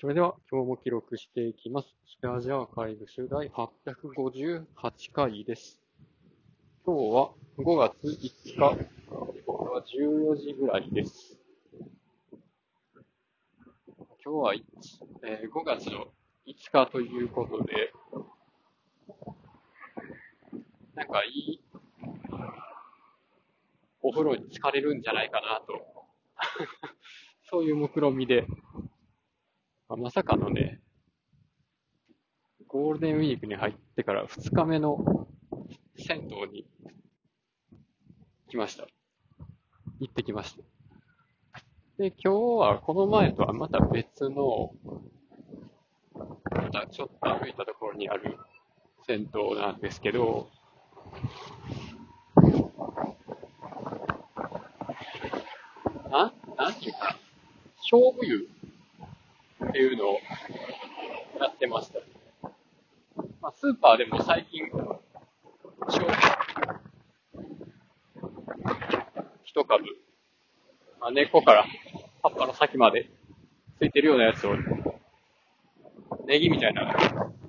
それでは今日も記録していきます。スペアジアーカイブス第858回です。今日は5月5日、時刻は14時ぐらいです。今日は、えー5月の5日ということで、なんかいいお風呂に浸かれるんじゃないかなと、そういう目論みで、まあまさかのね、ゴールデンウィークに入ってから2日目の銭湯に来ました。行ってきました。で、今日はこの前とはまた別の、またちょっと歩いたところにある銭湯なんですけど、な、なんていうか、勝負湯っていうのをやってました。まあ、スーパーでも最近、勝負一株、まあ、根っこから葉っぱの先までついてるようなやつを、ネギみたいな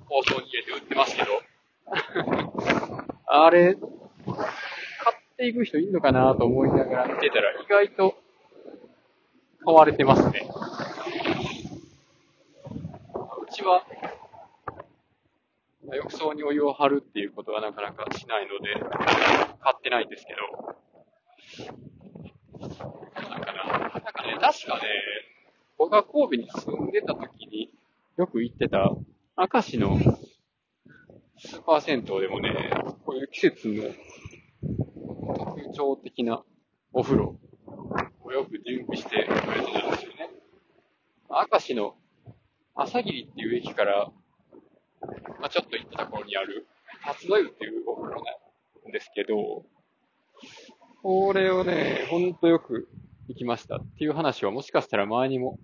包装に入れて売ってますけど、あれ、買っていく人いるのかなと思いながら見てたら意外と買われてますね。うちは、浴槽にお湯を張るっていうことはなかなかしないので、買ってないんですけど、なんかな、なんかね、確かね、僕が神戸に住んでた時によく行ってた、明石のスーパー銭湯でもね、こういう季節の特徴的なお風呂をよく準備してくれてたんですよね。明石の朝霧っていう駅から、まあ、ちょっと行ったところにある、辰野湯っていうお風呂なんですけど、これをね、ほんとよく行きましたっていう話はもしかしたら前にも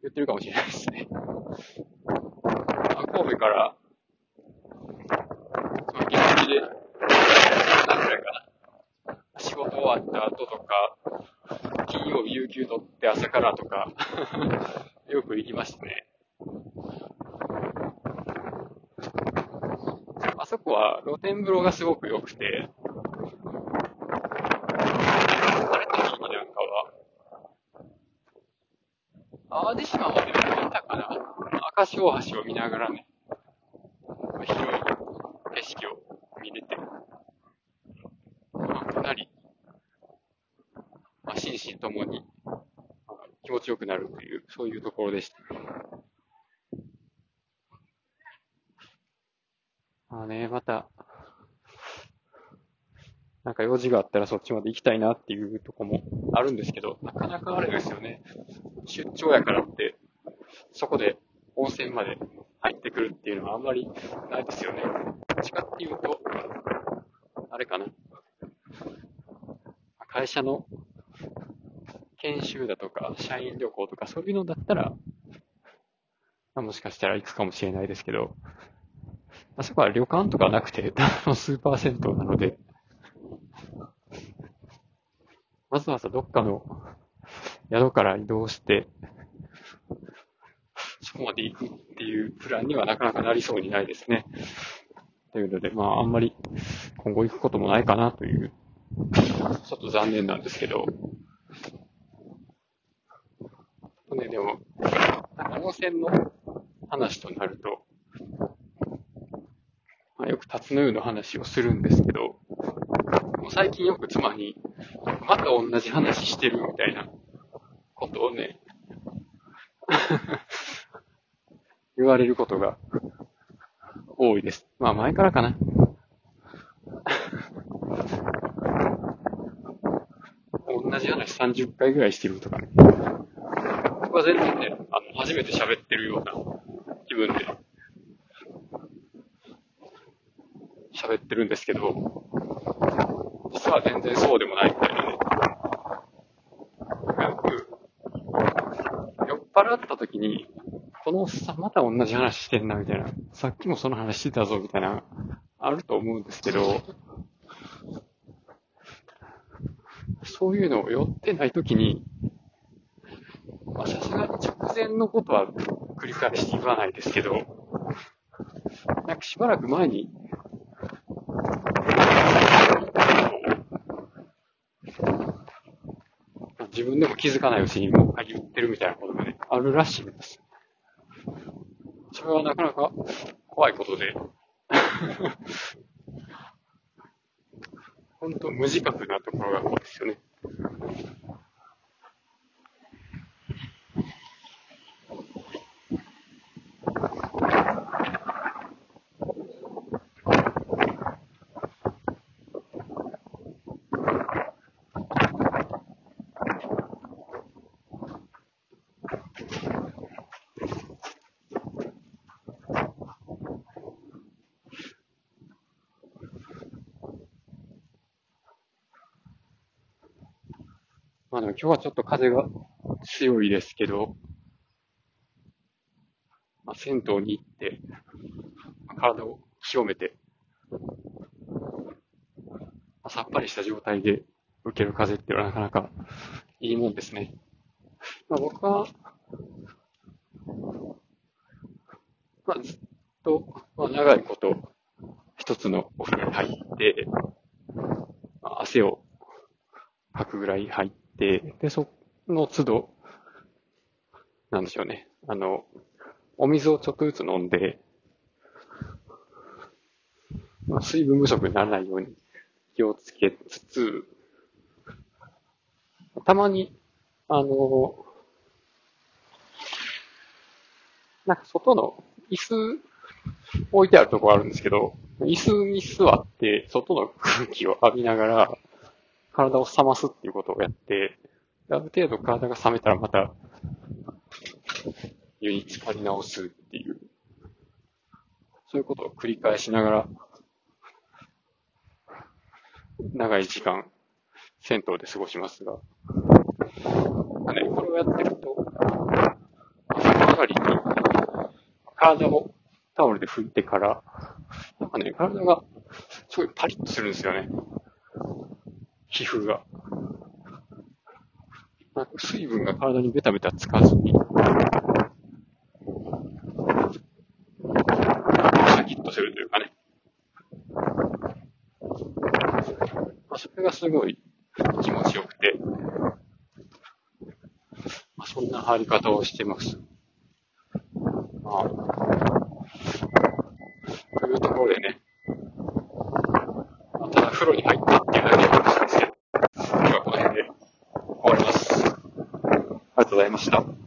言ってるかもしれないですね。あ神戸から、その現地で、何くらいかな。仕事終わった後とか、金曜日有給取って朝からとか、よく行きましたね。あそこは露天風呂がすごく良くて、晴れた日になんかは、淡路島まで見たかな。赤潮橋を見ながらね、広い景色を見れて、まあかなり、まあ、心身ともに気持ちよくなるという、そういうところでした。まあね、また、なんか用事があったらそっちまで行きたいなっていうとこもあるんですけど、なかなかあれですよね。出張やからって、そこで温泉まで入ってくるっていうのはあんまりないですよね。どっちかっていうと、あれかな。会社の研修だとか、社員旅行とかそういうのだったら、もしかしたら行くかもしれないですけど、あそこは旅館とかなくて、ただのスーパー銭湯なので、わざわざどっかの宿から移動して、そこまで行くっていうプランにはなかなかなりそうにないですね。というので、まああんまり今後行くこともないかなという、ちょっと残念なんですけど、ね、でも、なんか温泉の話となると、く辰野湯の話をするんですけど、もう最近よく妻に、また同じ話してるみたいなことをね、言われることが多いです。まあ前からかな。同じ話30回ぐらいしてるとかね。僕は全然ね、あの、初めて喋ってるような気分で喋ってるんですけど、実は全然そうでもないみたいなね。よく、酔っ払った時に、このおっさんまた同じ話してんなみたいな、さっきもその話してたぞみたいな、あると思うんですけど、そういうのを酔ってない時に、まあさすがに直前のことは繰り返して言わないですけど、なんかしばらく前に、自分でも気づかないうちにもう一回言ってるみたいなことがね、あるらしいんです。それはなかなか怖いことで 本当無自覚なところが怖いですよね。まあでも今日はちょっと風が強いですけど、まあ、銭湯に行って、体を清めて、まあ、さっぱりした状態で受ける風っていうのはなかなかいいもんですね。まあ、僕は、まあ、ずっと、まあ、長いこと一つのお風呂に入って、まあ、汗をかくぐらい入って、て、で、その都度、なんでしょうね。あの、お水をちょっとずつ飲んで、まあ、水分不足にならないように気をつけつつ、たまに、あの、なんか外の椅子置いてあるとこあるんですけど、椅子に座って外の空気を浴びながら、体を冷ますっていうことをやって、ある程度体が冷めたらまた、湯に浸かり直すっていう、そういうことを繰り返しながら、長い時間、銭湯で過ごしますが、まあね、これをやってると、風呂上がりに体をタオルで拭いてから、なんかね、体がすごいパリッとするんですよね。皮膚が。なんか水分が体にベタベタつかずに、シャキッとするというかね。それがすごい気持ちよくて、まあ、そんな入り方をしてます。まあ、というところでね、ただ風呂に入ったっていうだけなんですけど、今日はこの辺で終わります。ありありがとうございました。